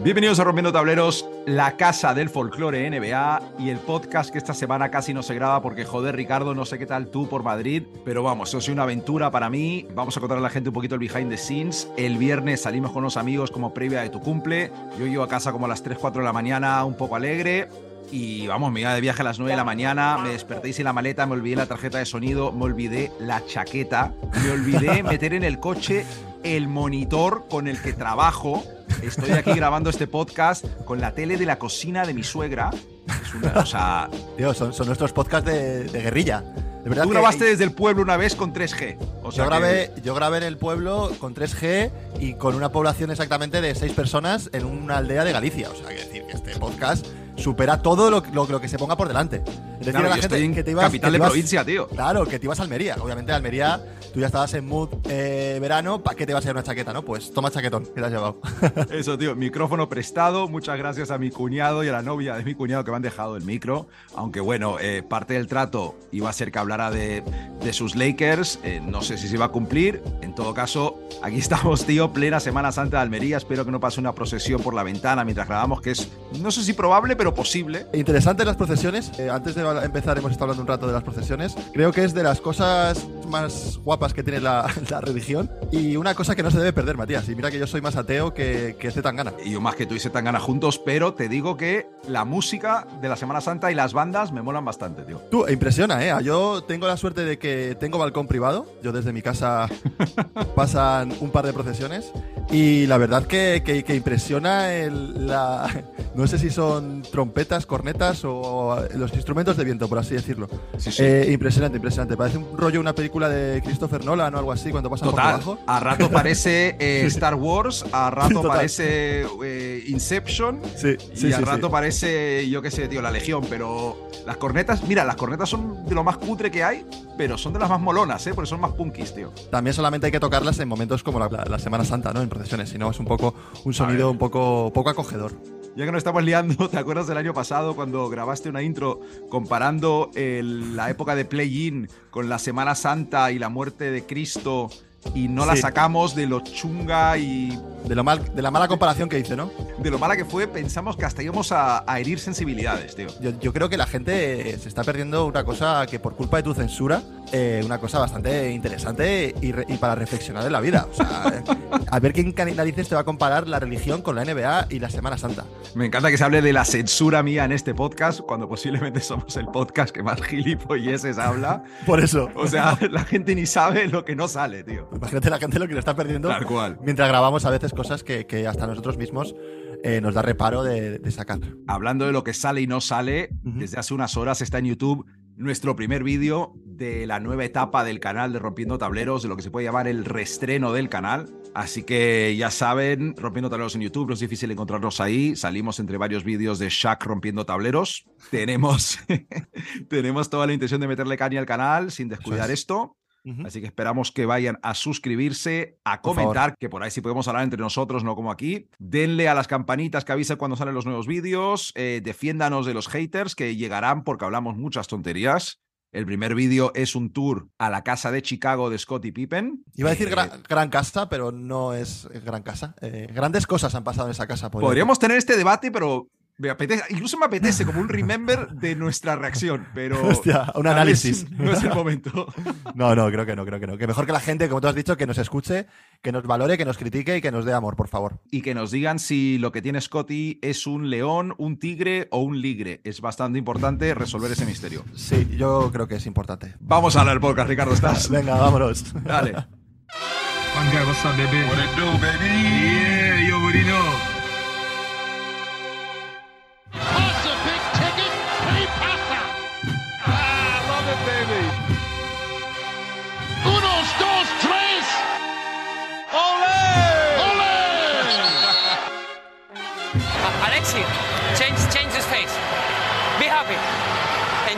Bienvenidos a Rompiendo Tableros, la casa del folclore NBA y el podcast que esta semana casi no se graba porque, joder, Ricardo, no sé qué tal tú por Madrid, pero vamos, eso es una aventura para mí. Vamos a contar a la gente un poquito el behind the scenes. El viernes salimos con los amigos como previa de tu cumple. Yo llego a casa como a las 3, 4 de la mañana, un poco alegre. Y vamos, me iba de viaje a las 9 de la mañana, me desperté sin la maleta, me olvidé la tarjeta de sonido, me olvidé la chaqueta, me olvidé meter en el coche el monitor con el que trabajo Estoy aquí grabando este podcast con la tele de la cocina de mi suegra. Es una, o sea, Tío, son, son nuestros podcasts de, de guerrilla. De verdad tú que- grabaste desde el pueblo una vez con 3G. O sea yo, que- grabé, yo grabé en el pueblo con 3G y con una población exactamente de 6 personas en una aldea de Galicia. O sea, que decir que este podcast supera todo lo, lo- lo que se ponga por delante. Es decir, Claro, a la gente que te ibas. capital que te de provincia, tío. Claro, que te ibas a Almería. Obviamente, Almería, tú ya estabas en mood eh, verano. ¿Para qué te vas a llevar una chaqueta, no? Pues toma chaquetón, que te has llevado. Eso, tío, micrófono prestado. Muchas gracias a mi cuñado y a la novia de mi cuñado que me han dejado el micro. Aunque bueno, eh, parte del trato iba a ser que hablara de, de sus Lakers. Eh, no sé si se iba a cumplir. En todo caso, aquí estamos, tío, plena Semana Santa de Almería. Espero que no pase una procesión por la ventana mientras grabamos, que es, no sé si probable, pero posible. Interesantes las procesiones. Antes de empezar, hemos estado hablando un rato de las procesiones. Creo que es de las cosas más guapas que tiene la, la religión y una cosa que no se debe perder, Matías. Y mira que yo soy más ateo que, que Zetangana. Y yo más que tú y tan ganas juntos, pero te digo que la música de la Semana Santa y las bandas me molan bastante, tío. Tú, e impresiona, ¿eh? Yo tengo la suerte de que tengo balcón privado. Yo desde mi casa pasan un par de procesiones. Y la verdad que, que- que impresiona el, la... No sé si son trompetas, cornetas o los instrumentos de viento, por así decirlo. Sí, sí. Eh, impresionante, impresionante. Parece un rollo una película de Christopher Nolan o algo así cuando pasan por debajo. A rato parece eh, Star Wars, a rato total. parece eh, Inception Sí, y a rato parece, yo qué sé, tío, la Legión. Pero las cornetas, mira, las cornetas son de lo más cutre que hay, pero son de las más molonas, ¿eh? Porque son más punkis, tío. También solamente hay que tocarlas en momentos como la, la- la Semana Santa, ¿no? En procesiones, si no es un poco un sonido un poco, poco acogedor. Ya que nos estamos liando, ¿te acuerdas del año pasado cuando grabaste una intro comparando el- la época de Play-In con la Semana Santa y la muerte de Cristo y no la sacamos de lo chunga y De, lo mal, de la mala comparación que hice, ¿no? de lo mala que fue? Pensamos que hasta íbamos a, a herir sensibilidades, tío. Yo, yo creo que la gente se está perdiendo una cosa que por culpa de tu censura, eh, una cosa bastante interesante y, re- y para reflexionar en la vida. O sea, eh, a ver quién narices te va a comparar la religión con la NBA y la Semana Santa. Me encanta que se hable de la censura mía en este podcast, cuando posiblemente somos el podcast que más gilipolleces habla. Por eso. O sea, la gente ni sabe lo que no sale, tío. Imagínate la gente lo que le está perdiendo Tal cual. mientras grabamos a veces cosas que, que hasta nosotros mismos eh, nos da reparo de, de sacar. Hablando de lo que sale y no sale, desde hace unas horas está en YouTube nuestro primer vídeo de la nueva etapa del canal de Rompiendo Tableros, de lo que se puede llamar el restreno del canal. Así que ya saben, Rompiendo Tableros en YouTube, no es difícil encontrarnos ahí. Salimos entre varios vídeos de Shaq rompiendo tableros. Tenemos, tenemos toda la intención de meterle caña al canal sin descuidar es. esto. Así que esperamos que vayan a suscribirse, a Por comentar, que por ahí sí podemos hablar entre nosotros, no como aquí. Denle a las campanitas que avisen cuando salen los nuevos vídeos. eh, defiéndanos de los haters que llegarán porque hablamos muchas tonterías. El primer vídeo es un tour a la casa de Chicago de Scottie Pippen. Iba a decir Eh, gran, gran casa, pero no es gran casa. Eh, grandes cosas han pasado en esa casa. podría Podríamos tener este debate, pero me apetece, incluso me apetece como un remember de nuestra reacción, pero. Hostia, un análisis. no es el momento. No, no, creo que no, creo que no. Que mejor que la gente, como tú has dicho, que nos escuche, que nos valore, que nos critique y que nos dé amor, por favor. y que nos digan si lo que tiene Scotty es un león, un tigre o un ligre. Es bastante importante resolver ese misterio. Sí, yo creo que es importante. Vamos a hablar podcast, Ricardo, ¿estás? Venga, vámonos. Dale. One guy, what's up, baby? What it do, baby? Yeah, you already know.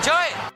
Enjoy.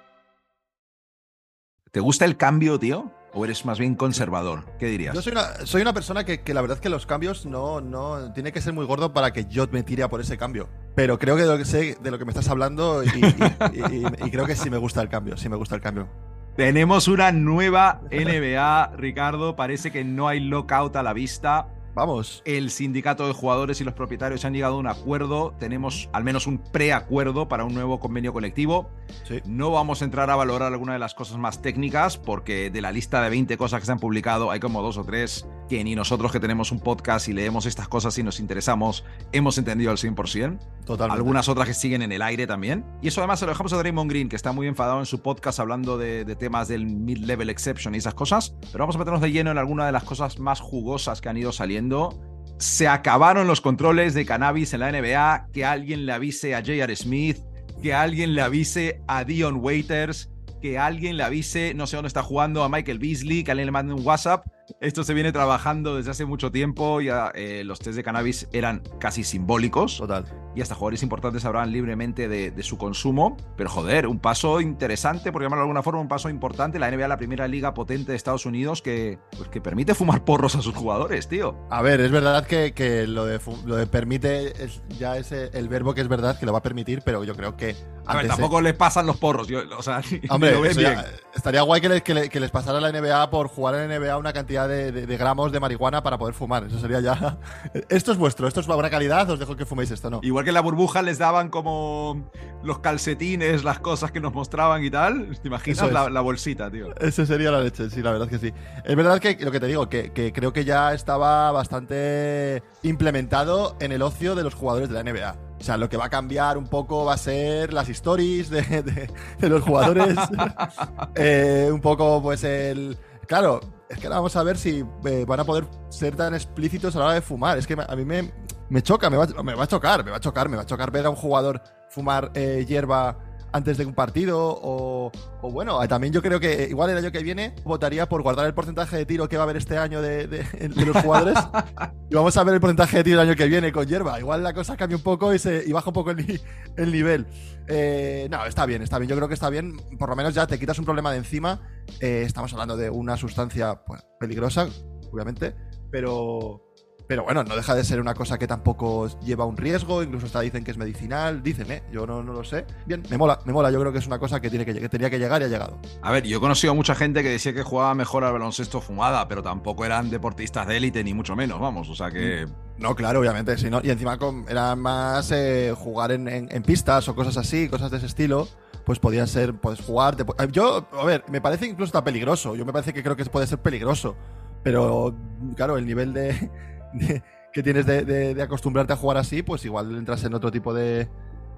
¿Te gusta el cambio, tío? ¿O eres más bien conservador? ¿Qué dirías? Yo soy una, soy una persona que, que la verdad es que los cambios no, no. Tiene que ser muy gordo para que yo me tire a por ese cambio. Pero creo que de lo que sé de lo que me estás hablando y, y- y- y creo que sí me gusta el cambio. Sí me gusta el cambio. Tenemos una nueva NBA, Ricardo. Parece que no hay lockout a la vista. Vamos. El sindicato de jugadores y los propietarios han llegado a un acuerdo. Tenemos al menos un preacuerdo para un nuevo convenio colectivo. Sí. No vamos a entrar a valorar alguna de las cosas más técnicas porque de la lista de 20 cosas que se han publicado hay como dos o tres que ni nosotros que tenemos un podcast y leemos estas cosas y nos interesamos hemos entendido al 100%. Totalmente. Algunas otras que siguen en el aire también. Y eso además se lo dejamos a Draymond Green, que está muy enfadado en su podcast hablando de, de temas del mid-level exception y esas cosas. Pero vamos a meternos de lleno en alguna de las cosas más jugosas que han ido saliendo. Se acabaron los controles de cannabis en la NBA. Que alguien le avise a J.R. Smith. Que alguien le avise a Dion Waiters. Que alguien le avise, no sé dónde está jugando, a Michael Beasley. Que alguien le mande un WhatsApp. Esto se viene trabajando desde hace mucho tiempo. Ya eh, los test de cannabis eran casi simbólicos Total. y hasta jugadores importantes hablaban libremente de, de su consumo. Pero joder, un paso interesante, por llamarlo de alguna forma, un paso importante. La NBA, la primera liga potente de Estados Unidos que, pues, que permite fumar porros a sus jugadores, tío. A ver, es verdad que, que lo, de, fu- lo de permite es ya es el verbo que es verdad que lo va a permitir, pero yo creo que. A ver, tampoco les pasan los porros, yo, o sea, Hombre, lo ven eso bien. ya- estaría guay que les, que, le- que les pasara a la NBA por jugar en NBA una cantidad de, de- de gramos de marihuana para poder fumar. Eso sería ya. Esto es vuestro, esto es buena calidad, os dejo que fuméis esto, ¿no? Igual que en la burbuja les daban como los calcetines, las cosas que nos mostraban y tal. ¿Te imaginas es. la, la bolsita, tío? Ese sería la leche, sí, la verdad que sí. Es verdad que lo que te digo, que, que creo que ya estaba bastante implementado en el ocio de los jugadores de la NBA. O sea, lo que va a cambiar un poco va a ser las stories de, de- de los jugadores. Eh, un poco, pues, el. Claro, es que ahora vamos a ver si eh, van a poder ser tan explícitos a la hora de fumar. Es que a mí me, me choca, me va, me va a chocar, me va a chocar, me va a chocar ver a un jugador fumar eh, hierba antes de un partido o, o bueno, eh, también yo creo que igual el año que viene votaría por guardar el porcentaje de tiro que va a haber este año de, de- de los jugadores y vamos a ver el porcentaje de tiro el año que viene con hierba. Igual la cosa cambia un poco y, se, y baja un poco el nivel. Eh, no, está bien, está bien. Yo creo que está bien. Por lo menos ya te quitas un problema de encima. Eh, estamos hablando de una sustancia pues, peligrosa, obviamente, pero, pero bueno, no deja de ser una cosa que tampoco lleva un riesgo. Incluso hasta dicen que es medicinal. Dicen, ¿eh? Yo no, no lo sé. Bien, me mola, me mola. Yo creo que es una cosa que, tiene que, que tenía que llegar y ha llegado. A ver, yo he conocido a mucha gente que decía que jugaba mejor al baloncesto fumada, pero tampoco eran deportistas de élite, ni mucho menos, vamos. O sea que. No, claro, obviamente. Si no, y encima con- era más eh, jugar en, en- en pistas o cosas así, cosas de ese estilo. Pues podían ser, puedes jugar. te yo, a ver, me parece incluso está peligroso. Yo me parece que creo que puede ser peligroso. Pero, claro, el nivel de- que tienes de, acostumbrarte a jugar así, pues igual entras en otro tipo de,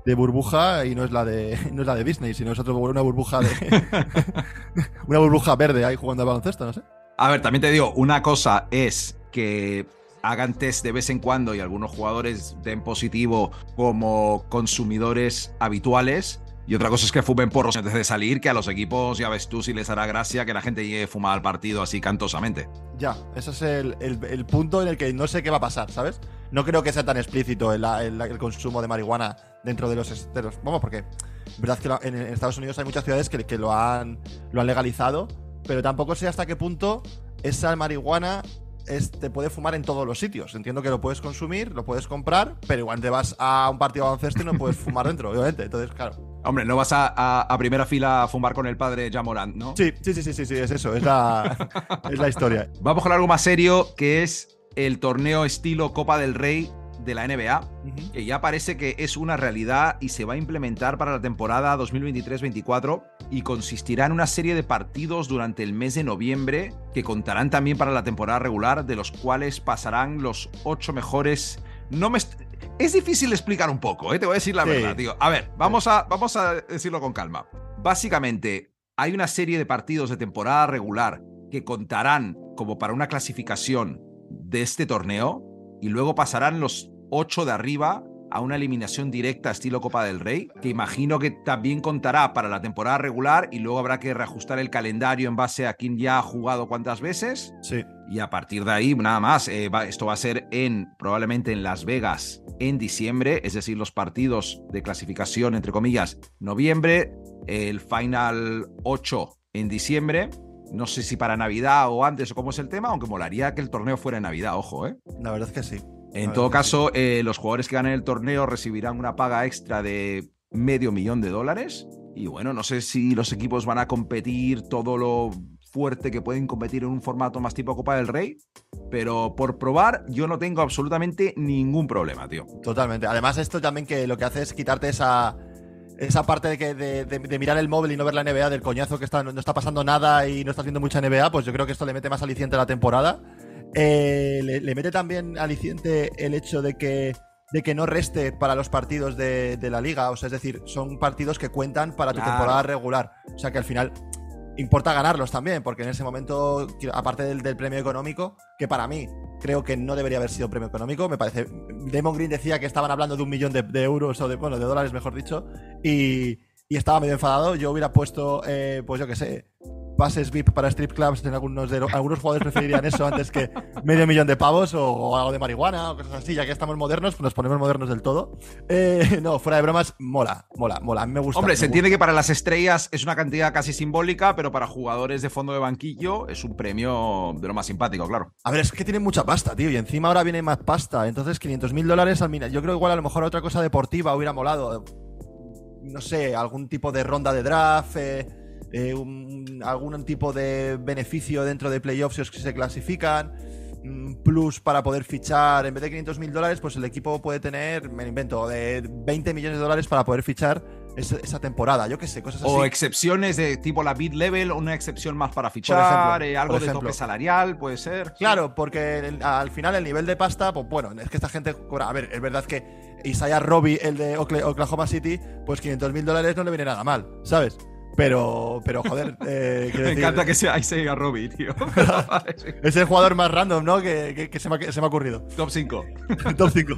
de burbuja y no es la de no es la de Disney, sino es otro, una burbuja de una burbuja verde ahí jugando al baloncesto, no sé. A ver, también te digo, una cosa es que hagan test de vez en cuando y algunos jugadores den positivo como consumidores habituales. Y otra cosa es que fumen porros antes de salir, que a los equipos ya ves tú si les hará gracia que la gente llegue a fumar al partido así cantosamente. Ya, ese es el, el- el punto en el que no sé qué va a pasar, ¿sabes? No creo que sea tan explícito el, el- consumo de marihuana dentro de los, los- Vamos, porque verdad que en, en Estados Unidos hay muchas ciudades que, que lo, han, lo han legalizado, pero tampoco sé hasta qué punto esa marihuana es- te puede fumar en todos los sitios. Entiendo que lo puedes consumir, lo puedes comprar, pero igual te vas a un partido de baloncesto y no puedes fumar dentro, obviamente. Entonces, claro. Hombre, no vas a, a- a primera fila a fumar con el padre Jamorant, ¿no? Sí, sí, sí, sí, sí, sí, es eso, es la, es la historia. Vamos con algo más serio, que es el torneo estilo Copa del Rey de la NBA, que ya parece que es una realidad y se va a implementar para la temporada 2023-24 y consistirá en una serie de partidos durante el mes de noviembre que contarán también para la temporada regular, de los cuales pasarán los ocho mejores. No me es difícil explicar un poco, ¿eh? te voy a decir la Sí. verdad, tío. A ver, vamos a, vamos a decirlo con calma. Básicamente, hay una serie de partidos de temporada regular que contarán como para una clasificación de este torneo y luego pasarán los ocho de arriba a una eliminación directa estilo Copa del Rey, que imagino que también contará para la temporada regular y luego habrá que reajustar el calendario en base a quién ya ha jugado cuántas veces. Sí. Y a partir de ahí, nada más, eh, va- esto va a ser en probablemente en Las Vegas en diciembre, es decir, los partidos de clasificación, entre comillas, noviembre, el Final 8 en diciembre. No sé si para Navidad o antes o cómo es el tema, aunque molaría que el torneo fuera en Navidad, ojo, ¿eh? La verdad es que sí. En todo caso, eh, los jugadores que ganen el torneo recibirán una paga extra de medio millón de dólares. Y bueno, no sé si los equipos van a competir todo lo fuerte que pueden competir en un formato más tipo Copa del Rey. Pero por probar, yo no tengo absolutamente ningún problema, tío. Totalmente. Además, esto también que lo que hace es quitarte esa, esa parte de, que, de, de- de mirar el móvil y no ver la NBA, del coñazo que está, no está pasando nada y no estás viendo mucha NBA, pues yo creo que esto le mete más aliciente a la temporada. Eh, le, le mete también aliciente el hecho de que, de que no reste para los partidos de, de la liga. O sea, es decir, son partidos que cuentan para tu temporada regular. O sea que al final importa ganarlos también, porque en ese momento, aparte del, del premio económico, que para mí creo que no debería haber sido premio económico, me parece. Damon Green decía que estaban hablando de un millón de, de euros o de, bueno, de dólares, mejor dicho, y, y estaba medio enfadado. Yo hubiera puesto, eh, pues yo qué sé, pases VIP para strip clubs. En algunos, de, algunos jugadores preferirían eso antes que medio millón de pavos o, o algo de marihuana o cosas así. Ya que estamos modernos, pues nos ponemos modernos del todo. Eh, no, fuera de bromas, mola, mola, mola. A mí me gusta. Hombre, me se gusta. entiende que para las estrellas es una cantidad casi simbólica, pero para jugadores de fondo de banquillo es un premio de lo más simpático, claro. A ver, es que tienen mucha pasta, tío, y encima ahora viene más pasta. Entonces, 500 mil dólares al final. Yo creo que igual a lo mejor otra cosa deportiva hubiera molado. No sé, algún tipo de ronda de draft, eh, eh, un- algún tipo de beneficio dentro de playoffs si se clasifican. mm, Plus para poder fichar, en vez de 500 mil dólares, pues el equipo puede tener, me lo invento, de 20 millones de dólares para poder fichar esa, temporada. Yo qué sé, cosas así. O excepciones de tipo la bid level, una excepción más para fichar, ejemplo, eh, algo de tope salarial, puede ser. Claro, porque el- al final el nivel de pasta, pues bueno, es que esta gente cobra. A ver, es verdad que Isaiah Robbie, el de Oklahoma City, pues 500 mil dólares no le viene nada mal, ¿sabes? Pero, pero joder, eh, Me decir, encanta que sea Isaiah Robbie, tío. Es el jugador más random, ¿no? Que, que- que se, me se me ha ocurrido. Top 5. Top 5.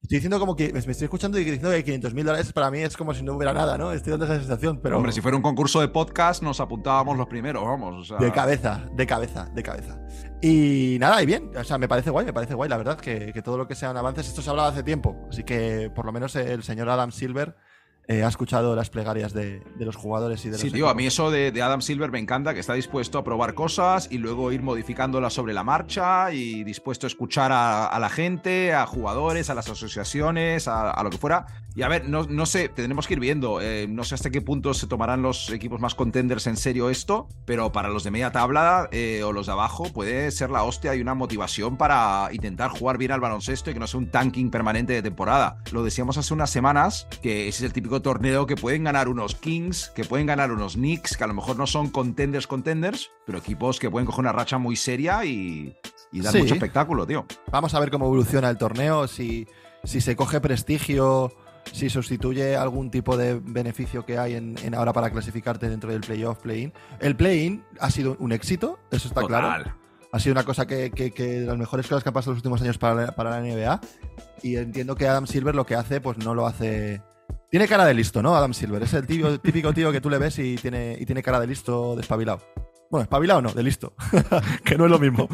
Estoy diciendo como que me estoy escuchando y diciendo que 500 mil dólares para mí es como si no hubiera nada, ¿no? Estoy dando esa sensación, pero. Hombre, si fuera un concurso de podcast, nos apuntábamos los primeros, vamos. o sea- De cabeza, de cabeza, de cabeza. Y nada, y bien, o sea, me parece guay, me parece guay, la verdad, que, que todo lo que sean avances, esto se hablaba hace tiempo, así que por lo menos el señor Adam Silver eh, ha escuchado las plegarias de, de los jugadores y de los Sí, tío, a equipos. mí eso de, de Adam Silver me encanta, que está dispuesto a probar cosas y luego ir modificándolas sobre la marcha y dispuesto a escuchar a, a la gente, a jugadores, a las asociaciones, a, a lo que fuera. Y a ver, no, no sé, tenemos que ir viendo. eh, no sé hasta qué punto se tomarán los equipos más contenders en serio esto, pero para los de media tabla eh, o los de abajo puede ser la hostia y una motivación para intentar jugar bien al baloncesto y que no sea un tanking permanente de temporada. Lo decíamos hace unas semanas, que ese es el típico torneo que pueden ganar unos Kings, que pueden ganar unos Knicks, que a lo mejor no son contenders contenders, pero equipos que pueden coger una racha muy seria y, y dar Sí. mucho espectáculo, tío. Vamos a ver cómo evoluciona el torneo, si, si se coge prestigio, si sustituye algún tipo de beneficio que hay en, en ahora para clasificarte dentro del playoff, play-in. El play-in ha sido un éxito, eso está claro. Ha sido una cosa que, que- que de las mejores cosas que han pasado en los últimos años para para la NBA. Y entiendo que Adam Silver lo que hace, pues no lo hace. Tiene cara de listo, ¿no? Adam Silver. Es el típico, típico tío que tú le ves y tiene, y tiene cara de listo, despabilado. Bueno, espabilado no, de listo. que no es lo mismo.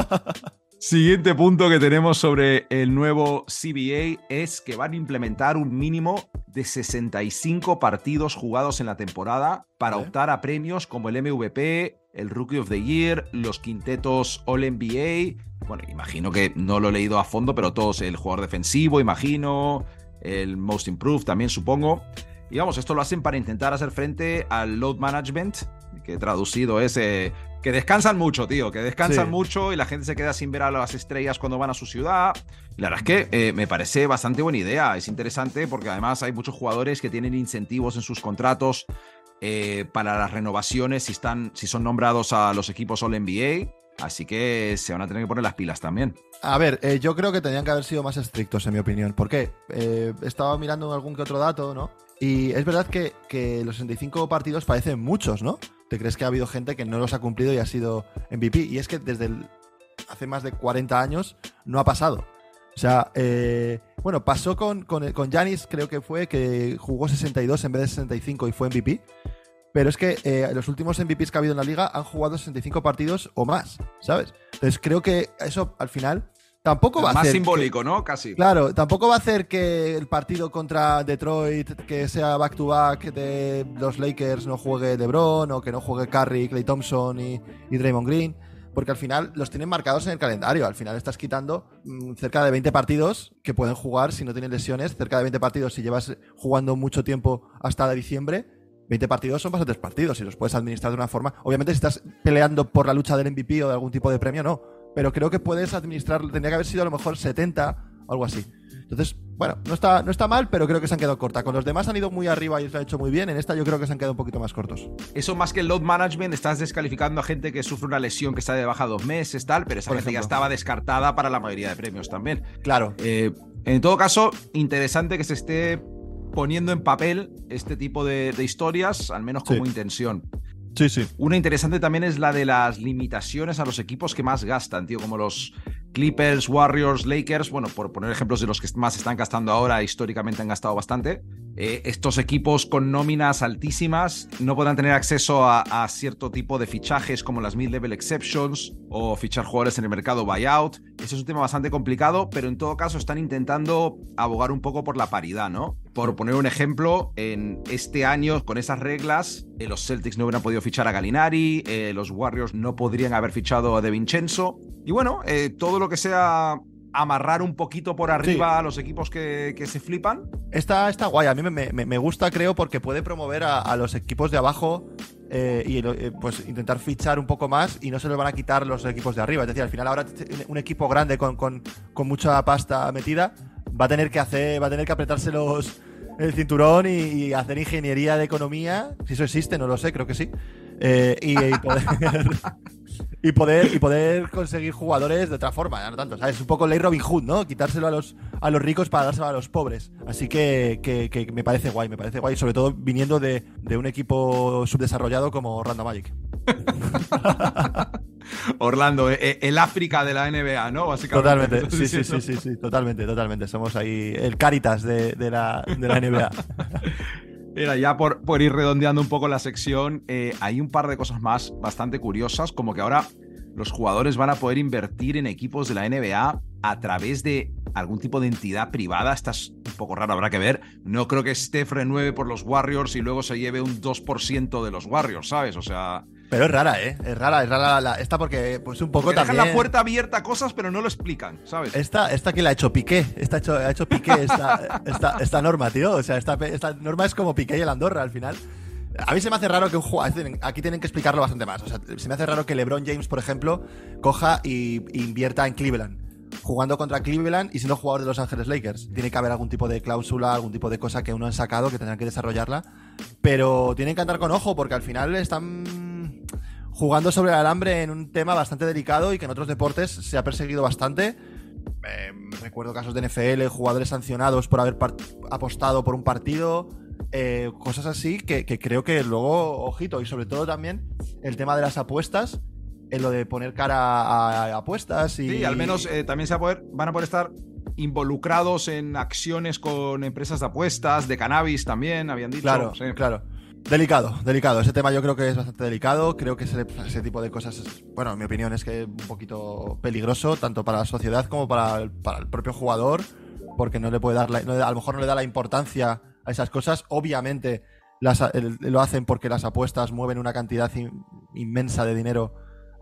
Siguiente punto que tenemos sobre el nuevo CBA es que van a implementar un mínimo de 65 partidos jugados en la temporada para Vale. optar a premios como el MVP, el Rookie of the Year, los quintetos All NBA. Bueno, imagino que no lo he leído a fondo, pero todos, el jugador defensivo, imagino, el Most Improved también supongo. Y vamos, esto lo hacen para intentar hacer frente al load management, que traducido es eh, que descansan mucho, tío, que descansan Sí. mucho y la gente se queda sin ver a las estrellas cuando van a su ciudad. La verdad es que eh, me parece bastante buena idea, es interesante porque además hay muchos jugadores que tienen incentivos en sus contratos eh, para las renovaciones si, están, si son nombrados a los equipos All NBA. Así que se van a tener que poner las pilas también. A ver, eh, yo creo que tendrían que haber sido más estrictos, en mi opinión. ¿Por qué? Eh, estaba mirando algún que otro dato, ¿no? Y es verdad que, que los 65 partidos parecen muchos, ¿no? ¿Te crees que ha habido gente que no los ha cumplido y ha sido MVP? Y es que desde hace más de 40 años no ha pasado. O sea, eh, bueno, pasó con, con, con Giannis, creo que fue, que jugó 62 en vez de 65 y fue MVP. Pero es que eh, los últimos MVPs que ha habido en la liga han jugado 65 partidos o más, ¿sabes? Entonces creo que eso al final tampoco va a Más simbólico, ¿no? Casi. Claro, tampoco va a hacer que el partido contra Detroit, que sea back-to-back de los Lakers, no juegue LeBron o que no juegue Curry, Clay Thompson y, y Draymond Green. Porque al final los tienen marcados en el calendario. Al final estás quitando mm, cerca de 20 partidos que pueden jugar si no tienen lesiones. Cerca de 20 partidos si llevas jugando mucho tiempo hasta diciembre. 20 partidos son bastantes partidos y los puedes administrar de una forma. Obviamente, si estás peleando por la lucha del MVP o de algún tipo de premio, no. Pero creo que puedes administrar, tendría que haber sido a lo mejor 70 o algo así. Entonces, bueno, no está, no está mal, pero creo que se han quedado corta. Con los demás han ido muy arriba y se han hecho muy bien. En esta yo creo que se han quedado un poquito más cortos. Eso más que el load management, estás descalificando a gente que sufre una lesión que está de baja dos meses, tal, pero esa Por gente ya estaba descartada para la mayoría de premios también. Claro. Eh, en todo caso, interesante que se esté poniendo en papel este tipo de, de historias, al menos como Sí. intención. Sí, sí. Una interesante también es la de las limitaciones a los equipos que más gastan, tío, como los Clippers, Warriors, Lakers. Bueno, por poner ejemplos de los que más están gastando ahora, históricamente han gastado bastante. Eh, estos equipos con nóminas altísimas no podrán tener acceso a, cierto tipo de fichajes como las mid-level exceptions o fichar jugadores en el mercado buyout. Eso es un tema bastante complicado, pero en todo caso están intentando abogar un poco por la paridad, ¿no? Por poner un ejemplo, en este año, con esas reglas, eh, los Celtics no hubieran podido fichar a Galinari, eh, los Warriors no podrían haber fichado a De Vincenzo. Y bueno, todo lo que sea amarrar un poquito por arriba a los equipos que, que se flipan. Está, está guay, a mí me, me- me gusta, creo, porque puede promover a, a los equipos de abajo eh, y eh, pues intentar fichar un poco más y no se lo van a quitar los equipos de arriba. Es decir, al final ahora un equipo grande con, con- con mucha pasta metida va a tener que hacer, va a tener que apretarse los el cinturón y, y hacer ingeniería de economía. Si eso existe, no lo sé, creo que sí. Eh, y, y poder. Y poder, y poder conseguir jugadores de otra forma, ya no tanto, ¿sabes? Es un poco ley Robin Hood, ¿no? Quitárselo a los, a los ricos para dárselo a los pobres. Así que, que- que me parece guay, me parece guay, sobre todo viniendo de, de un equipo subdesarrollado como Random Magic. Orlando, eh, eh, el África de la NBA, ¿no? Básicamente. Totalmente, sí, sí, sí, sí, totalmente, totalmente. Somos ahí el Caritas de, de la, de la NBA. Mira, ya por, por ir redondeando un poco la sección, eh, hay un par de cosas más bastante curiosas, como que ahora los jugadores van a poder invertir en equipos de la NBA a través de algún tipo de entidad privada. Esta es un poco raro, habrá que ver. No creo que Steph renueve por los Warriors y luego se lleve un 2% de los Warriors, ¿sabes? O sea, Pero es rara, ¿eh? Es rara, es rara la- esta porque, pues un poco que dejan también. la puerta abierta a cosas, pero no lo explican, ¿sabes? Esta, esta que la ha hecho Piqué, esta ha hecho, ha hecho Piqué esta, esta, esta norma, tío. O sea, esta, esta norma es como Piqué y el Andorra al final. A mí se me hace raro que un jugador. Aquí tienen que explicarlo bastante más. O sea, se me hace raro que LeBron James, por ejemplo, coja y y invierta en Cleveland. Jugando contra Cleveland y siendo jugador de Los Ángeles Lakers. Tiene que haber algún tipo de cláusula, algún tipo de cosa que uno han sacado que tendrán que desarrollarla. Pero tienen que andar con ojo porque al final están jugando sobre el alambre en un tema bastante delicado y que en otros deportes se ha perseguido bastante. Eh, recuerdo casos de NFL, jugadores sancionados por haber apostado por un partido, eh, cosas así que, que creo que luego, ojito, y sobre todo también el tema de las apuestas, en lo de poner cara a, a apuestas y... Sí, al menos eh, también se va a poder, van a poder estar involucrados en acciones con empresas de apuestas, de cannabis también, habían dicho. Claro, Sí. claro. Delicado, delicado. Ese tema yo creo que es bastante delicado. Creo que ese, ese tipo de cosas, es- bueno, en mi opinión es que es un poquito peligroso, tanto para la sociedad como para el, para el propio jugador, porque no le puede dar, la- no a lo mejor no le da la importancia a esas cosas. Obviamente las, el- lo hacen porque las apuestas mueven una cantidad in- inmensa de dinero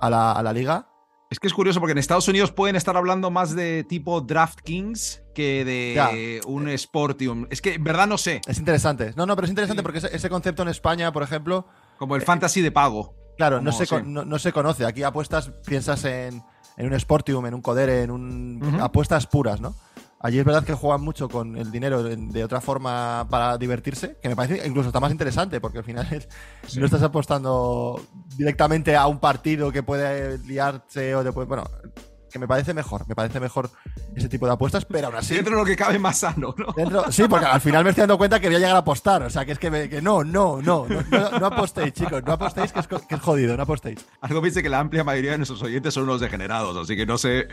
a la, a la liga. Es que es curioso porque en Estados Unidos pueden estar hablando más de tipo DraftKings que de Ya. un Sportium. Es que en verdad no sé, Es interesante. No, no, pero es interesante Sí. porque ese, ese concepto en España, por ejemplo, como el fantasy de pago. Claro, no se, sí. no, no se conoce. Aquí apuestas, piensas en, en un Sportium, en un Codere, en un. Apuestas puras, ¿no? Allí es verdad que juegan mucho con el dinero de, otra forma para divertirse, que me parece incluso está más interesante, porque al final es- no estás apostando directamente a un partido que puede liarse o te puede. Bueno, que me parece mejor, me parece mejor ese tipo de apuestas, pero aún así. Dentro de lo que cabe más sano, ¿no? Dentro- sí, porque al final me estoy dando cuenta que voy a llegar a apostar. O sea, que es que, me- que no, no, no, no, no, no apostéis, chicos. No apostéis, que es, que es jodido, no apostéis. Algo me dice que la amplia mayoría de nuestros oyentes son unos degenerados, así que no sé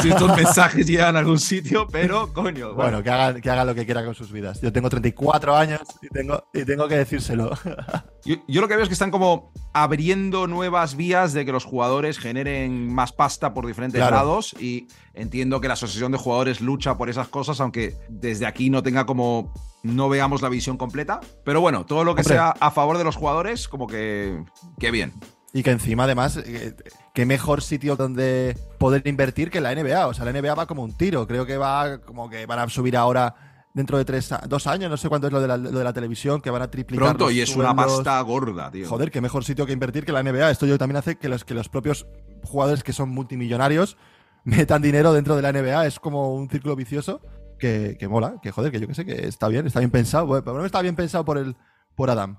si estos mensajes llegan a algún sitio, pero coño. Bueno, que hagan, que hagan lo que quieran con sus vidas. Yo tengo 34 años y tengo, y tengo que decírselo. Yo, yo lo que veo es que están como abriendo nuevas vías de que los jugadores generen más pasta por diferentes Claro. Y entiendo que la asociación de jugadores lucha por esas cosas, aunque desde aquí no tenga como no veamos la visión completa. Pero bueno, todo lo que Hombre. sea a favor de los jugadores, como que, que bien. Y que encima, además, eh, qué mejor sitio donde poder invertir que la NBA. O sea, la NBA va como un tiro. Creo que va como que van a subir ahora dentro de tres, dos años, no sé cuánto es lo de la, lo de la televisión, que van a triplicar. Pronto, los y es una pasta gorda, tío. Joder, qué mejor sitio que invertir que la NBA. Esto yo también hace que los, que los propios jugadores que son multimillonarios metan dinero dentro de la NBA. Es como un círculo vicioso que, que mola, que joder, que yo que sé, que está bien, está bien pensado. Bueno, no está bien pensado por el por Adam.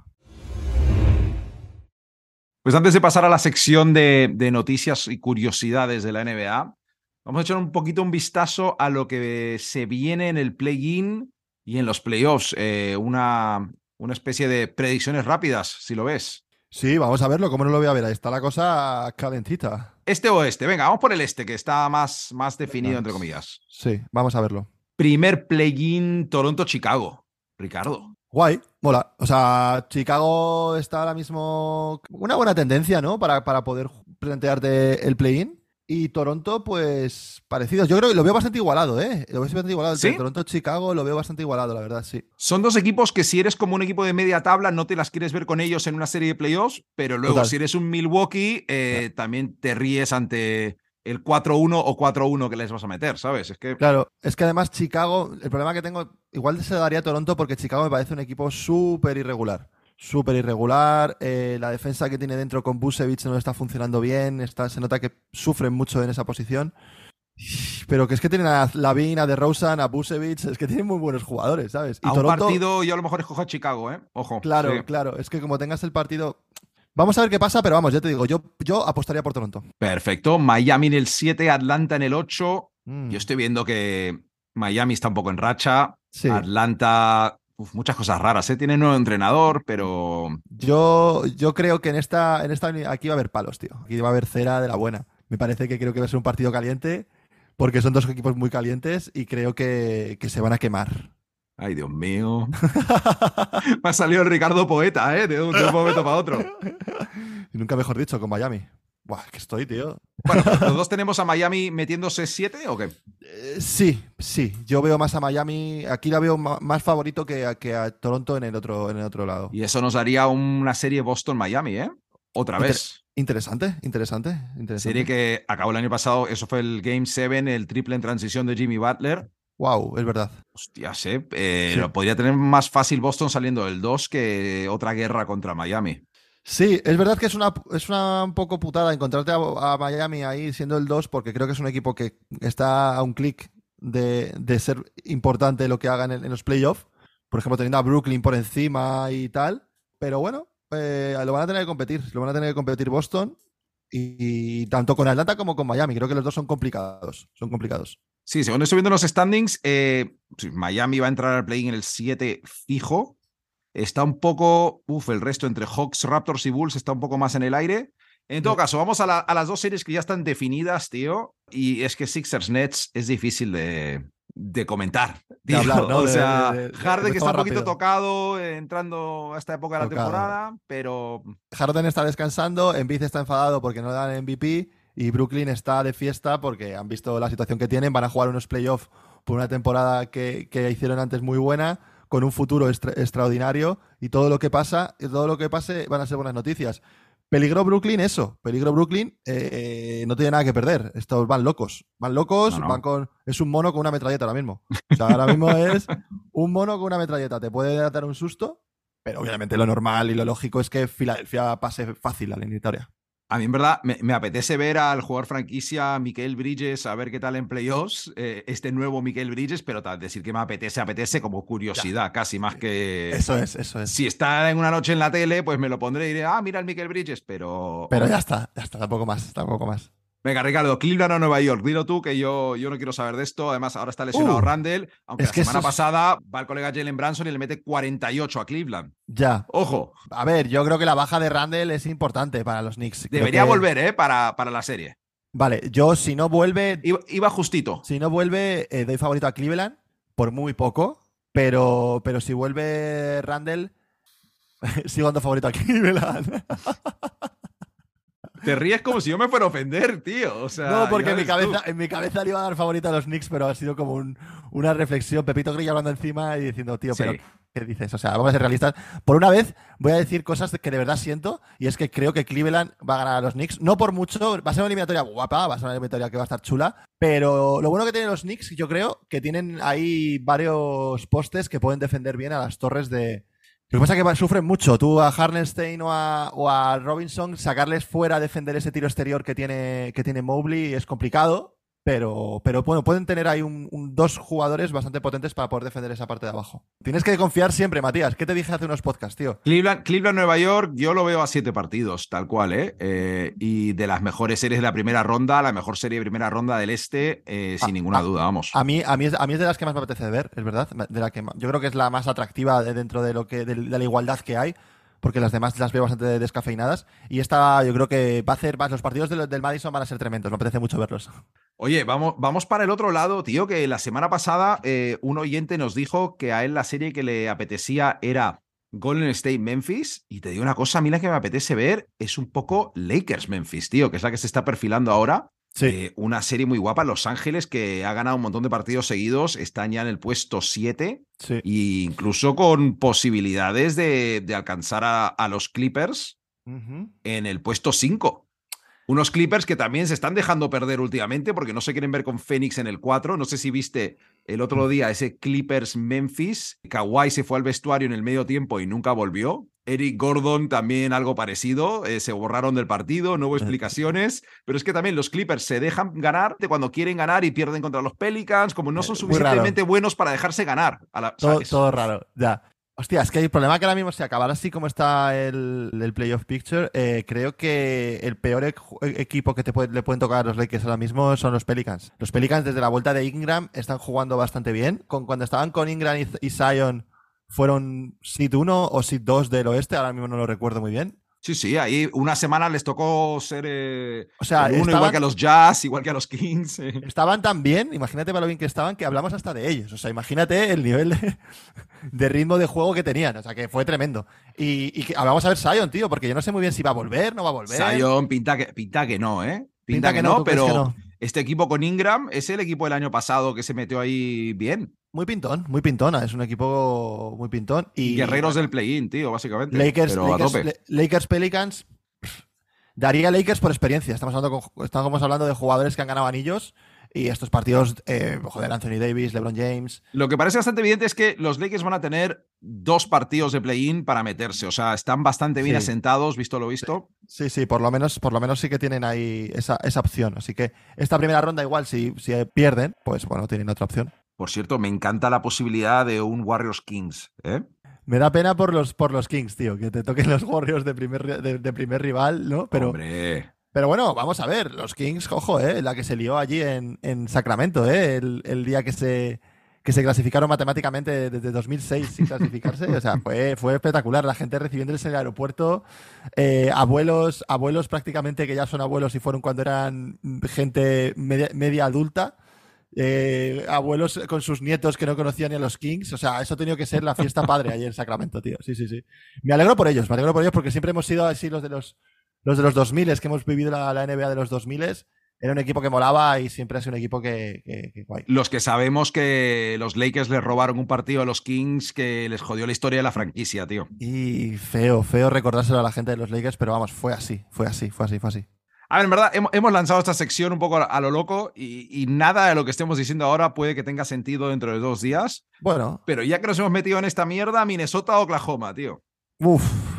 Pues antes de pasar a la sección de, de noticias y curiosidades de la NBA, vamos a echar un poquito un vistazo a lo que se viene en el play-in y en los playoffs. Eh, una, una especie de predicciones rápidas, si lo ves. Sí, vamos a verlo, ¿cómo no lo voy a ver? Ahí está la cosa calentita. Este o este, venga, vamos por el este, que está más, más definido, entre comillas. Sí, vamos a verlo. Primer play-in Toronto-Chicago. Ricardo. Guay, mola. O sea, Chicago está ahora mismo una buena tendencia, ¿no? Para, para poder plantearte el play-in. Y Toronto, pues, parecidos. Yo creo que lo veo bastante igualado, ¿eh? Lo veo bastante igualado. ¿Sí? Toronto-Chicago lo veo bastante igualado, la verdad, sí. Son dos equipos que si eres como un equipo de media tabla no te las quieres ver con ellos en una serie de playoffs, pero luego Total. si eres un Milwaukee eh, también te ríes ante el 4-1 o 4-1 que les vas a meter, ¿sabes? Es que Claro, es que además Chicago, el problema que tengo, igual se daría a Toronto porque Chicago me parece un equipo súper irregular. Súper irregular. eh, la defensa que tiene dentro con Busevich no está funcionando bien. Está, se nota que sufren mucho en esa posición. Pero que es que tienen a Lavin, a DeRozan, a Busevich. Es que tienen muy buenos jugadores, ¿sabes? Y a un Toronto, partido yo a lo mejor escojo a Chicago, ¿eh? Ojo. claro, sí. claro. Es que como tengas el partido. Vamos a ver qué pasa, pero vamos, ya te digo, yo, yo apostaría por Toronto. Perfecto. Miami en el 7, Atlanta en el 8. Mm, Yo estoy viendo que Miami está un poco en racha. sí. Atlanta, uf, muchas cosas raras, ¿eh? Tiene nuevo entrenador, pero Yo, yo creo que en esta, en esta aquí va a haber palos, tío. Aquí va a haber cera de la buena. Me parece que creo que va a ser un partido caliente, porque son dos equipos muy calientes y creo que, que se van a quemar. Ay, Dios mío. Me ha salido el Ricardo Poeta, ¿eh? De un, de un momento para otro. Y nunca mejor dicho, con Miami. Buah, que estoy, tío. Bueno, ¿los dos tenemos a Miami metiéndose 7 o qué? Eh, sí, sí. Yo veo más a Miami. Aquí la veo más favorito que a, que a Toronto en el otro, en el otro lado. Y eso nos daría una serie Boston-Miami, ¿eh? Otra Inter- vez. Interesante, interesante, interesante. Serie que acabó el año pasado, eso fue el Game 7, el triple en transición de Jimmy Butler. Wow, es verdad. Hostia, sé, eh, Sí. lo podría tener más fácil Boston saliendo del 2 que otra guerra contra Miami. Sí, es verdad que es una, es una un poco putada encontrarte a, Miami ahí siendo el 2 porque creo que es un equipo que está a un clic de, de ser importante lo que hagan en, los playoffs. Por ejemplo, teniendo a Brooklyn por encima y tal. Pero bueno, eh, lo van a tener que competir. Lo van a tener que competir Boston. Y, tanto con Atlanta como con Miami. Creo que los dos son complicados. Son complicados. Sí, según estoy viendo los standings, eh, Miami va a entrar al play en el 7 fijo. Está un poco, uff, el resto entre Hawks, Raptors y Bulls está un poco más en el aire. En todo caso, vamos a, la- a las dos series que ya están definidas, tío. Y es que Sixers Nets es difícil de, de comentar. tío. hablar, ¿no? O De- sea, de- de- Harden de que está un poquito rápido. tocado, eh, entrando a esta época de la Tocado. temporada, pero Harden está descansando, Embiid está enfadado porque no le dan MVP y Brooklyn está de fiesta porque han visto la situación que tienen, van a jugar unos playoffs por una temporada que, que hicieron antes muy buena, con un futuro extra- extraordinario y todo lo que pasa, todo lo que pase van a ser buenas noticias. Peligro Brooklyn, eso. Peligro Brooklyn, eh, no tiene nada que perder. Estos van locos. Van locos, No, no. van con. Es un mono con una metralleta ahora mismo. O sea, ahora mismo es un mono con una metralleta. Te puede dar un susto, pero obviamente lo normal y lo lógico es que Filadelfia pase fácil a la eliminatoria. A mí, en verdad, me, me apetece ver al jugador franquicia Miquel Bridges, a ver qué tal en playoffs, eh, este nuevo Miquel Bridges, pero tal, decir que me apetece, apetece como curiosidad, casi más que... Eso es, eso es. Si está en una noche en la tele, pues me lo pondré y diré, ah, mira el Miquel Bridges, pero... Pero ya está, ya está, tampoco más, tampoco más. Venga, Ricardo, Cleveland o Nueva York, dilo tú que yo, yo no quiero saber de esto. Además, ahora está lesionado Uh, Randall, aunque es la que semana pasada va el colega Jalen Branson y le mete 48 a Cleveland. Ya. Ojo, A ver, yo creo que la baja de Randall es importante para los Knicks. Debería que- volver, ¿eh? Para, para la serie. Vale, yo si no vuelve, Iba, iba justito. si no vuelve, eh, doy favorito a Cleveland por muy poco, pero, pero si vuelve Randall, sigo dando favorito a Cleveland. Te ríes como si yo me fuera a ofender, tío. O sea, no, porque en mi, tú. cabeza, en mi cabeza le iba a dar favorito a los Knicks, pero ha sido como un- una reflexión. Pepito Grillo hablando encima y diciendo, tío, Sí. pero ¿Qué dices? O sea, vamos a ser realistas. Por una vez voy a decir cosas que de verdad siento y es que creo que Cleveland va a ganar a los Knicks. No por mucho, va a ser una eliminatoria guapa, va a ser una eliminatoria que va a estar chula, pero lo bueno que tienen los Knicks, yo creo, que tienen ahí varios postes que pueden defender bien a las torres de... Lo que pasa es que sufren mucho. Tú a Harnestein o a, o a Robinson, sacarles fuera defender ese tiro exterior que tiene, que tiene Mobley es complicado. Pero, pero bueno, pueden tener ahí un, un- dos jugadores bastante potentes para poder defender esa parte de abajo. Tienes que confiar siempre, Matías. ¿Qué te dije hace unos podcasts, tío? Cleveland, Cleveland, Nueva York, yo lo veo a siete partidos, tal cual, ¿eh? Eh, y de las mejores series de la primera ronda, la mejor serie de primera ronda del este, eh, sin ninguna duda, vamos. A mí, a, mí es, a mí es de las que más me apetece ver, es verdad. De la que yo creo que es la más atractiva de- dentro de lo que de, de la igualdad que hay, porque las demás las veo bastante descafeinadas. Y esta yo creo que va a hacer más. Los partidos del, del Madison van a ser tremendos, me apetece mucho verlos. Oye, vamos, vamos para el otro lado, tío, que la semana pasada eh, un oyente nos dijo que a él la serie que le apetecía era Golden State Memphis. Y te digo una cosa, a mí la que me apetece ver es un poco Lakers Memphis, tío, que es la que se está perfilando ahora. Eh, una serie muy guapa, Los Ángeles, que ha ganado un montón de partidos seguidos, están ya en el puesto 7 sí. e incluso con posibilidades de, de alcanzar a, a los Clippers en el puesto 5. Unos Clippers que también se están dejando perder últimamente porque no se quieren ver con Phoenix en el 4. No sé si viste el otro día ese Clippers Memphis. Kawhi se fue al vestuario en el medio tiempo y nunca volvió. Eric Gordon también algo parecido. eh, se borraron del partido, no hubo explicaciones. Pero es que también los Clippers se dejan ganar de cuando quieren ganar y pierden contra los Pelicans, como no son Eh, raro. suficientemente buenos para dejarse ganar. A la- Todo, todo raro, ya. Hostia, es que el problema que ahora mismo se acabará así como está el, el playoff picture. eh, creo que el peor e- equipo que te puede- le pueden tocar a los Lakers ahora mismo son los Pelicans. Los Pelicans desde la vuelta de Ingram están jugando bastante bien. Con, cuando estaban con Ingram y, y Zion fueron seed 1 o seed 2 del oeste, ahora mismo no lo recuerdo muy bien. Sí, sí, ahí una semana les tocó ser eh, O sea, el uno estaban- igual que a los Jazz, igual que a los Kings. eh. Estaban tan bien, imagínate para lo bien que estaban, que hablamos hasta de ellos. O sea, imagínate el nivel de, de ritmo de juego que tenían. O sea, que fue tremendo. Y, y que, vamos a ver Sion, tío, porque yo no sé muy bien si va a volver, no va a volver. Zion pinta que, pinta que no, ¿eh? Pinta, Pinta que, que no, no, ¿tú crees pero que no? Este equipo con Ingram es el equipo del año pasado que se metió ahí bien. Muy pintón, muy pintona. Es un equipo muy pintón. Y Guerreros del play-in, tío, básicamente. Lakers, Lakers, Lakers Pelicans. Daría Lakers por experiencia. Estamos hablando, con- estamos hablando de jugadores que han ganado anillos. Y estos partidos, eh, joder, Anthony Davis, LeBron James. Lo que parece bastante evidente es que los Lakers van a tener dos partidos de play-in para meterse. O sea, están bastante bien Sí. asentados, visto lo visto. Sí, sí, por lo menos, por lo menos sí que tienen ahí esa, esa opción. Así que esta primera ronda, igual, si, si pierden, pues bueno, tienen otra opción. Por cierto, me encanta la posibilidad de un Warriors Kings. ¿eh? Me da pena por los, por los Kings, tío, que te toquen los Warriors de primer, ri- de, de primer rival, ¿no? Pero, Hombre. Pero bueno, vamos a ver, los Kings, ojo, ¿eh? La que se lió allí en, en Sacramento, ¿eh? El, día que se, que se clasificaron matemáticamente desde 2006 sin clasificarse. O sea, fue, fue espectacular. La gente recibiéndoles en el aeropuerto. eh, abuelos, abuelos prácticamente que ya son abuelos y fueron cuando eran gente media, media adulta. eh, abuelos con sus nietos que no conocían ni a los Kings. O sea, eso ha tenido que ser la fiesta padre allí en Sacramento, tío. Sí, sí, sí. Me alegro por ellos, me alegro por ellos porque siempre hemos sido así los de los, los de los 2000 que hemos vivido la, la NBA de los 2000 Era un equipo que molaba y siempre ha sido un equipo que, que- que guay. Los que sabemos que los Lakers les robaron un partido a los Kings que les jodió la historia de la franquicia, tío. Y feo, feo recordárselo a la gente de los Lakers, pero vamos, fue así, fue así, fue así, fue así. A ver, en verdad, hemos, lanzado esta sección un poco a, lo loco y, y nada de lo que estemos diciendo ahora puede que tenga sentido dentro de dos días. Bueno, Pero ya que nos hemos metido en esta mierda, Minnesota, Oklahoma, tío. uff.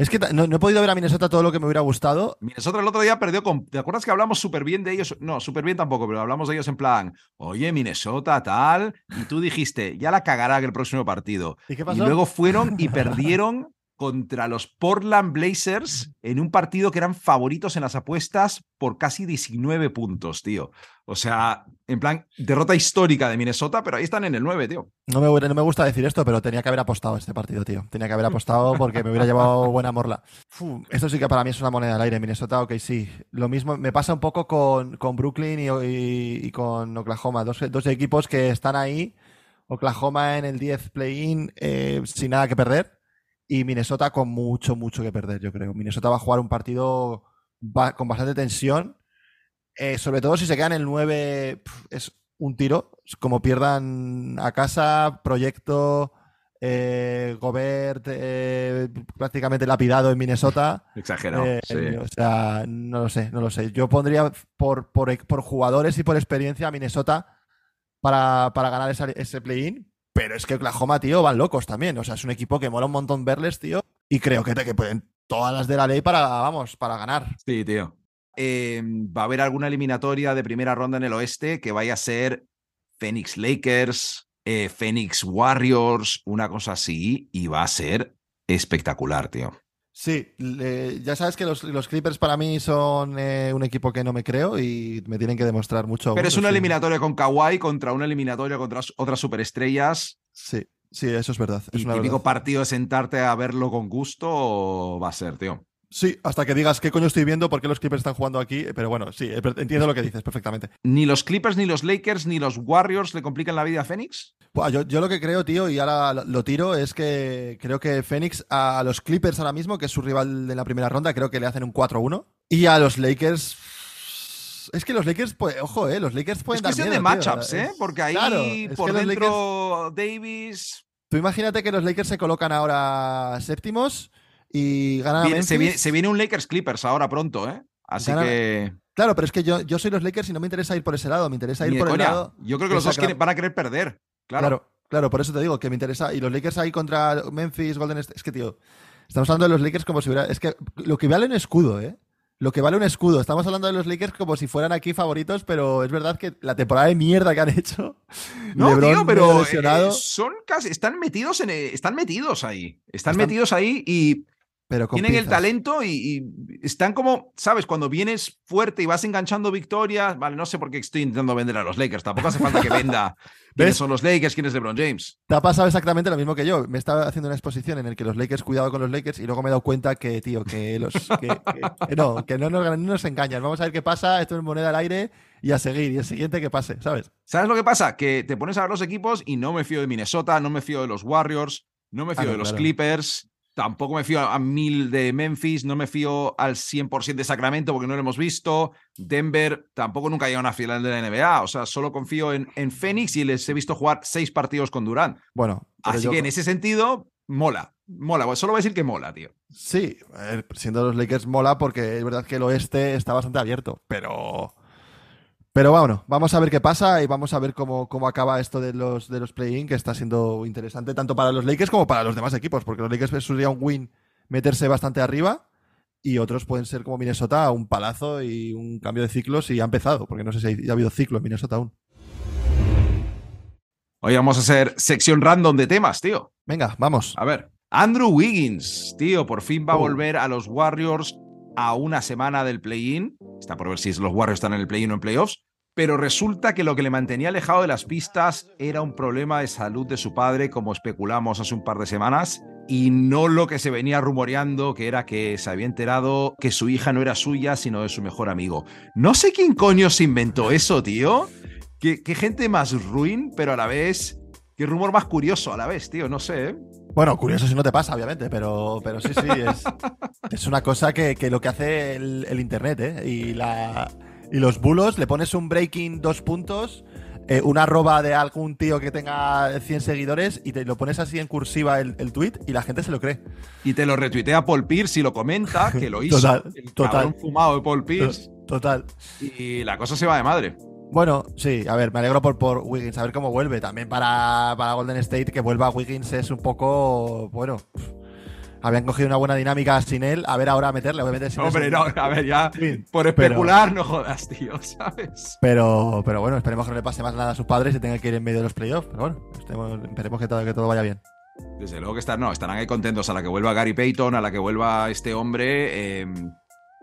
Es que no, no he podido ver a Minnesota todo lo que me hubiera gustado. Minnesota el otro día perdió con. ¿Te acuerdas que hablamos súper bien de ellos? No, súper bien tampoco, pero hablamos de ellos en plan, oye, Minnesota, tal. Y tú dijiste, ya la cagará en el próximo partido. ¿Y qué Y luego fueron y perdieron contra los Portland Blazers en un partido que eran favoritos en las apuestas por casi 19 puntos, tío. O sea, en plan, derrota histórica de Minnesota, pero ahí están en el 9, tío. No me, no me gusta decir esto, pero tenía que haber apostado este partido, tío. Tenía que haber apostado porque me hubiera llevado buena morla. Esto sí que para mí es una moneda al aire. Minnesota, ok, sí. Lo mismo me pasa un poco con, con Brooklyn y, y- y con Oklahoma. Dos, dos equipos que están ahí. Oklahoma en el 10 play-in eh, sin nada que perder. Y Minnesota con mucho, mucho que perder, yo creo. Minnesota va a jugar un partido con bastante tensión. Eh, sobre todo si se quedan en el 9, pf, es un tiro. Como pierdan a casa, proyecto, eh, Gobert eh, prácticamente lapidado en Minnesota. Exagerado. Eh, sí. O sea, no lo sé, no lo sé. Yo pondría por, por, por jugadores y por experiencia a Minnesota para, para ganar esa- ese play-in. Pero es que Oklahoma, tío, van locos también. O sea, es un equipo que mola un montón verles, tío. Y creo que, que pueden todas las de la ley para, vamos, para ganar. Sí, tío. Eh, va a haber alguna eliminatoria de primera ronda en el oeste que vaya a ser Phoenix Lakers, eh, Phoenix Warriors, una cosa así, y va a ser espectacular, tío. Sí, ya sabes que los, los Clippers para mí son eh, un equipo que no me creo y me tienen que demostrar mucho. Pero es una sí. eliminatoria con Kawhi contra una eliminatoria contra otras superestrellas. Sí, sí, eso es verdad. Es Y una típico verdad. partido de sentarte a verlo con gusto va a ser, tío. Sí, hasta que digas qué coño estoy viendo, por qué los Clippers están jugando aquí. Pero bueno, sí, eh, entiendo lo que dices perfectamente. Ni los Clippers, ni los Lakers, ni los Warriors le complican la vida a Phoenix. Buah, yo, yo lo que creo, tío, y ahora lo, tiro, es que creo que Phoenix a los Clippers ahora mismo, que es su rival de la primera ronda, creo que le hacen un 4-1. Y a los Lakers. Es que los Lakers, pues, ojo, eh, los Lakers pueden es dar miedo, de matchups, ¿eh? Porque ahí claro, por dentro Davis. Tú imagínate que los Lakers se colocan ahora séptimos y ganan a Viene- se, viene, se viene un Lakers Clippers ahora pronto, ¿eh? Así que. Claro, pero es que yo, yo soy los Lakers y no me interesa ir por ese lado, me interesa ir por el coña. lado. Yo creo que los dos quieren- van a querer perder. Claro. Claro, claro, por eso te digo que me interesa. Y los Lakers ahí contra Memphis, Golden State. Es que, tío, estamos hablando de los Lakers como si hubiera. Es que lo que vale un escudo, ¿eh? Lo que vale un escudo. Estamos hablando de los Lakers como si fueran aquí favoritos, pero es verdad que la temporada de mierda que han hecho. No, LeBron tío, pero eh, son casi. Están metidos en. eh, Están metidos ahí. Están, Están- metidos ahí y pero tienen el talento y, y están como, ¿sabes? Cuando vienes fuerte y vas enganchando victorias, vale, no sé por qué estoy intentando vender a los Lakers, tampoco hace falta que venda quiénes son los Lakers, quién es LeBron James. Te ha pasado exactamente lo mismo que yo. Me estaba haciendo una exposición en el que los Lakers, cuidado con los Lakers, y luego me he dado cuenta que, tío, que los. Que, que- que no, que no nos, no nos engañan. Vamos a ver qué pasa. Esto es moneda al aire y a seguir. Y el siguiente que pase, ¿sabes? ¿Sabes lo que pasa? Que te pones a ver los equipos y no me fío de Minnesota, no me fío de los Warriors, no me fío Ah, no, de los claro. Clippers, tampoco me fío a mil de Memphis, no me fío al 100% de Sacramento porque no lo hemos visto. Denver tampoco nunca llega a una final de la NBA. O sea, solo confío en, en Phoenix y les he visto jugar seis partidos con Durant. Bueno, Así yo- que en ese sentido, mola. Mola. Solo voy a decir que mola, tío. Sí, siendo los Lakers mola porque es verdad que el oeste está bastante abierto, pero. Pero bueno, vamos a ver qué pasa y vamos a ver cómo, cómo acaba esto de los, de los play-in, que está siendo interesante tanto para los Lakers como para los demás equipos, porque los Lakers sería un win meterse bastante arriba y otros pueden ser como Minnesota, un palazo y un cambio de ciclos y ha empezado, porque no sé si ha habido ciclo en Minnesota aún. Hoy vamos a hacer sección random de temas, tío. Venga, vamos. A ver, Andrew Wiggins, tío, por fin va a Oh. volver a los Warriors a una semana del play-in. Está por ver si los Warriors están en el play-in o en playoffs. Pero resulta que lo que le mantenía alejado de las pistas era un problema de salud de su padre, como especulamos hace un par de semanas, y no lo que se venía rumoreando, que era que se había enterado que su hija no era suya, sino de su mejor amigo. No sé quién coño se inventó eso, tío. Qué, qué gente más ruin, pero a la vez, qué rumor más curioso a la vez, tío, no sé, ¿eh? Bueno, curioso si no te pasa, obviamente, pero, pero sí, sí, es, es una cosa que, que lo que hace el, el Internet, ¿eh? Y, la, y los bulos, le pones un breaking dos puntos, eh, una arroba de algún tío que tenga 100 seguidores y te lo pones así en cursiva el, el tweet y la gente se lo cree. Y te lo retuitea Paul Pierce y lo comenta, que lo hizo. Total, el total. fumado de Paul Pierce. Total. Y la cosa se va de madre. Bueno, sí, a ver, me alegro por, por Wiggins, a ver cómo vuelve. También para, para Golden State, que vuelva Wiggins es un poco, bueno, habían cogido una buena dinámica sin él, a ver ahora meterle, obviamente. sin Hombre, eso- no, a ver, ya Sí, por pero- especular no jodas, tío, ¿sabes? Pero, pero bueno, esperemos que no le pase más nada a sus padres y tenga que ir en medio de los playoffs. Pero bueno, estemos- esperemos que todo, que todo vaya bien. Desde luego que están, no, estarán ahí contentos a la que vuelva Gary Payton, a la que vuelva este hombre. eh,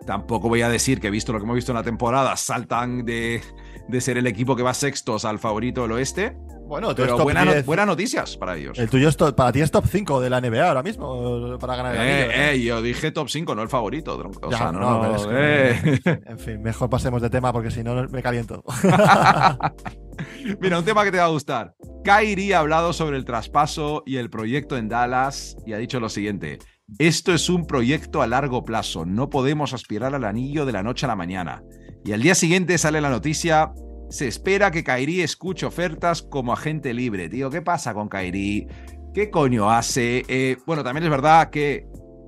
tampoco voy a decir que visto lo que hemos visto en la temporada, saltan de, de ser el equipo que va sextos al favorito del oeste. Bueno, Pero top buena no- 10. buenas noticias para ellos. El tuyo es top- para ti es top 5 de la NBA ahora mismo para ganar el ¿eh? Eh, eh, yo dije top 5, no el favorito. O Ya, sea, no, no, es que- eh. En fin, mejor pasemos de tema porque si no me caliento. Mira, un tema que te va a gustar. Kyrie ha hablado sobre el traspaso y el proyecto en Dallas y ha dicho lo siguiente. Esto es un proyecto a largo plazo. No podemos aspirar al anillo de la noche a la mañana. Y al día siguiente sale la noticia. Se espera que Kyrie escuche ofertas como agente libre. Tío, ¿qué pasa con Kyrie? ¿Qué coño hace? Eh, bueno, también es verdad que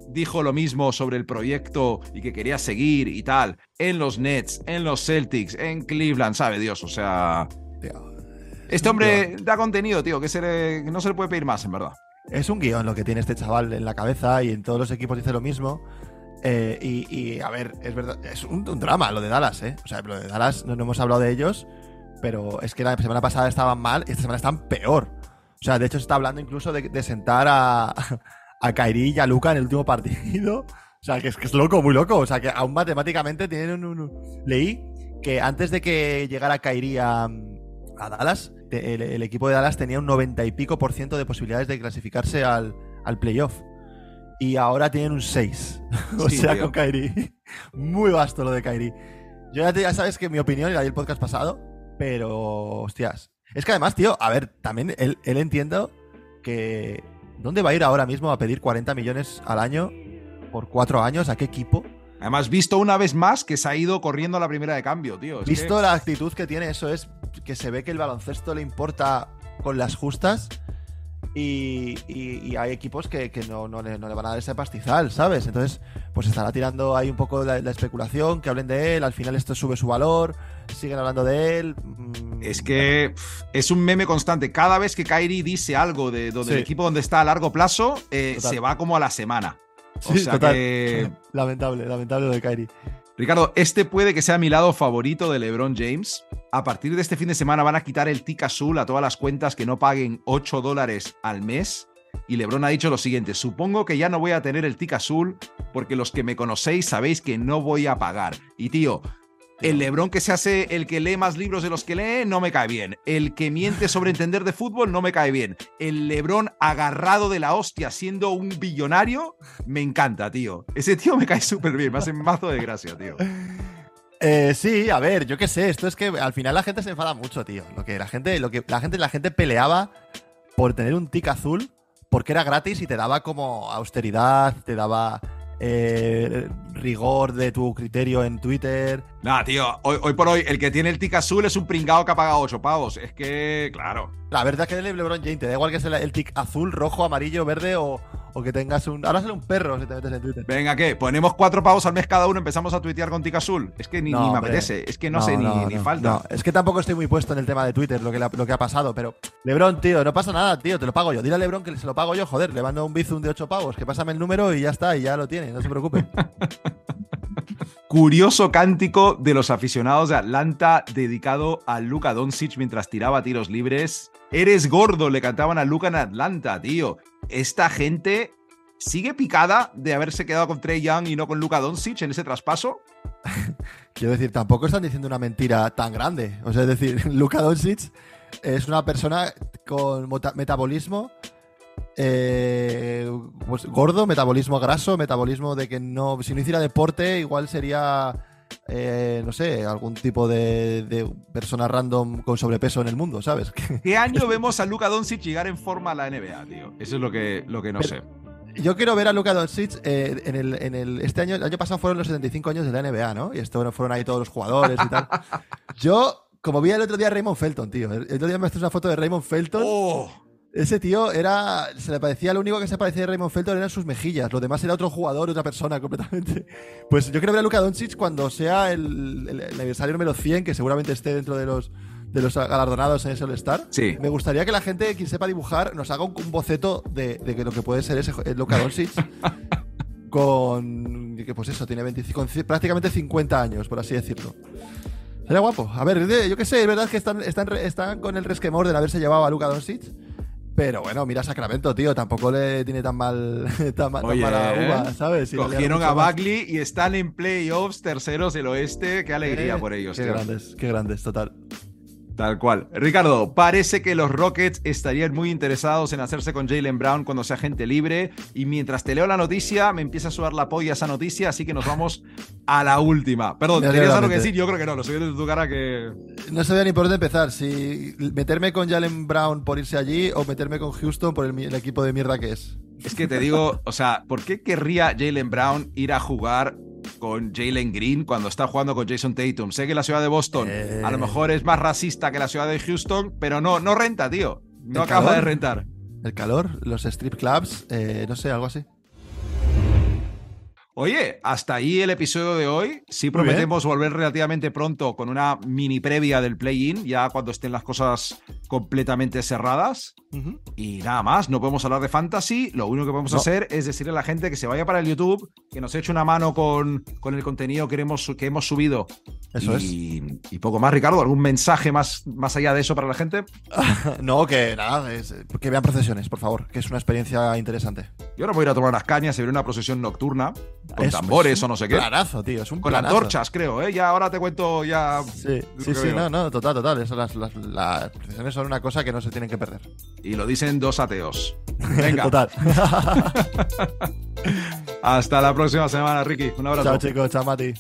dijo lo mismo sobre el proyecto y que quería seguir y tal. En los Nets, en los Celtics, en Cleveland, sabe Dios. O sea. Este hombre da contenido, tío, que, se le- que no se le puede pedir más, en verdad. Es un guion lo que tiene este chaval en la cabeza y en todos los equipos dice lo mismo. Eh, y, y, a ver, es verdad, es un, drama lo de Dallas, ¿eh? O sea, lo de Dallas no, hemos hablado de ellos, pero es que la semana pasada estaban mal y esta semana están peor. O sea, de hecho se está hablando incluso de, sentar a, a Kairi y a Luca en el último partido. O sea, que es, que es loco, muy loco. O sea, que aún matemáticamente tienen un, Leí que antes de que llegara Kairi a, Dallas, el, el equipo de Dallas tenía un 90 y pico por ciento de posibilidades de clasificarse al, al playoff. Y ahora tienen un 6. o Sí, sea, tío. con Kairi. Muy vasto lo de Kairi. Yo ya, te- ya sabes que mi opinión, y la di el podcast pasado, pero hostias. Es que además, tío, a ver, también él, él entiendo que. ¿Dónde va a ir ahora mismo a pedir 40 millones al año por cuatro años? ¿A qué equipo? Además, visto una vez más que se ha ido corriendo a la primera de cambio, tío. Es que- Visto la actitud que tiene, eso es que se ve que el baloncesto le importa con las justas y, y- y hay equipos que, que no, no le, no le van a dar ese pastizal, ¿sabes? Entonces, pues estará tirando ahí un poco la, la especulación, que hablen de él, al final esto sube su valor, siguen hablando de él. mm, Es que es un meme constante. Cada vez que Kyrie dice algo de donde el equipo donde está a largo plazo, eh, se va como a la semana. O Sí, sea total. que, Lamentable, lamentable lo de Kyrie. Ricardo, este puede que sea mi lado favorito de LeBron James. A partir de este fin de semana van a quitar el tic azul a todas las cuentas que no paguen 8 dólares al mes. Y LeBron ha dicho lo siguiente: Supongo que ya no voy a tener el tic azul porque los que me conocéis sabéis que no voy a pagar. Y tío, el LeBron que se hace el que lee más libros de los que lee no me cae bien. El que miente sobre entender de fútbol no me cae bien. El LeBron agarrado de la hostia siendo un billonario me encanta, tío. Ese tío me cae súper bien, me hace mazo de gracia, tío. Eh, sí, a ver, yo qué sé, esto es que al final la gente se enfada mucho, tío. Lo que la gente, lo que la gente, la gente peleaba por tener un tic azul porque era gratis y te daba como austeridad, te daba eh, rigor de tu criterio en Twitter. Nah, tío, hoy, hoy por hoy el que tiene el tic azul es un pringao que ha pagado 8 pavos. Es que, claro. La verdad es que el LeBron James te da igual que sea el tic azul, rojo, amarillo, verde o, o que tengas un. Ahora sale un perro si te metes en Twitter. Venga, ¿qué? Ponemos 4 pavos al mes cada uno, empezamos a tuitear con tic azul. Es que ni, No, ni me hombre. apetece. Es que no, sé, ni, ni falta. no. Es que tampoco estoy muy puesto en el tema de Twitter, lo que, la- lo que ha pasado, pero. Lebron, tío, no pasa nada, tío, te lo pago yo. Dile a Lebron que se lo pago yo, joder, le mando un bizum de 8 pavos, que pásame el número y ya está, y ya lo tiene, no se preocupe. Curioso cántico de los aficionados de Atlanta dedicado a Luka Doncic mientras tiraba tiros libres. Eres gordo, le cantaban a Luka en Atlanta, tío. Esta gente sigue picada de haberse quedado con Trey Young y no con Luka Doncic en ese traspaso. Quiero decir, tampoco están diciendo una mentira tan grande. O sea, es decir, Luka Doncic es una persona con metabolismo eh, pues gordo, metabolismo graso, metabolismo de que no, si no hiciera deporte, igual sería, eh, no sé, algún tipo de, de persona random con sobrepeso en el mundo, ¿sabes? ¿Qué año vemos a Luka Doncic llegar en forma a la NBA, tío? Eso es lo que, lo que no Pero- sé. Yo quiero ver a Luka Doncic eh, en, el, en el. Este año, el año pasado fueron los 75 años de la NBA, ¿no? Y esto fueron ahí todos los jugadores y tal. Yo, como vi el otro día a Raymond Felton, tío. El otro día me mostraste una foto de Raymond Felton. ¡Oh! Ese tío era. Se le parecía, lo único que se parecía de Raymond Felton eran sus mejillas. Lo demás era otro jugador, otra persona completamente. Pues yo quiero ver a Luka Doncic cuando sea el, el- el aniversario número 100, que seguramente esté dentro de los, de los galardonados en ese All-Star. Sí. Me gustaría que la gente, quien sepa dibujar, nos haga un, un boceto de, de que lo que puede ser ese el Luka Doncic. con. que pues eso, tiene 25, con prácticamente 50 años, por así decirlo. Sería guapo. A ver, yo qué sé, es verdad que están, están, están con el resquemor de haberse llevado a Luka Doncic. Pero bueno, mira Sacramento, tío. Tampoco le tiene tan mal tan, ma- tan Oye, mala ¿eh? uva, ¿sabes? Si Cogieron a. Bagley y están en playoffs terceros del oeste. Qué alegría Eh, por ellos, Qué tío. grandes, qué grandes, total. Tal cual. Ricardo, parece que los Rockets estarían muy interesados en hacerse con Jalen Brown cuando sea gente libre. Y mientras te leo la noticia, me empieza a sudar la polla esa noticia, así que nos vamos a la última. Perdón, ¿tenías algo que realmente. decir? Yo creo que no, lo estoy viendo en tu cara que. No sabía ni por dónde empezar. Si meterme con Jalen Brown por irse allí o meterme con Houston por el, el equipo de mierda que es. Es que te digo, o sea, ¿por qué querría Jalen Brown ir a jugar con Jalen Green cuando está jugando con Jason Tatum? Sé que la ciudad de Boston Eh. a lo mejor es más racista que la ciudad de Houston, pero no, no renta, tío. No acaba calor. de rentar. El calor, los strip clubs, eh, no sé, algo así. Oye, hasta ahí el episodio de hoy. Sí prometemos volver relativamente pronto con una mini previa del play-in, ya cuando estén las cosas completamente cerradas. Y nada más, no podemos hablar de fantasy. Lo único que podemos No. hacer es decirle a la gente que se vaya para el YouTube, que nos eche una mano con, con el contenido que hemos, que hemos subido. Eso y, y poco más, Ricardo. ¿Algún mensaje más, más allá de eso para la gente? No, que nada, es- que vean procesiones, por favor, que es una experiencia interesante. Yo ahora voy a ir a tomar unas cañas y ver una procesión nocturna con Es- tambores es o no sé qué. Planazo, tío, es un Con planazo. antorchas, creo, ¿eh? Ya ahora te cuento ya. Sí, sí, no, no, total, total. Eso, las, las, las procesiones son una cosa que no se tienen que perder. Y lo dicen dos ateos. Venga, Total. hasta la próxima semana, Ricky. Un abrazo. chao, chicos, chao, Mati.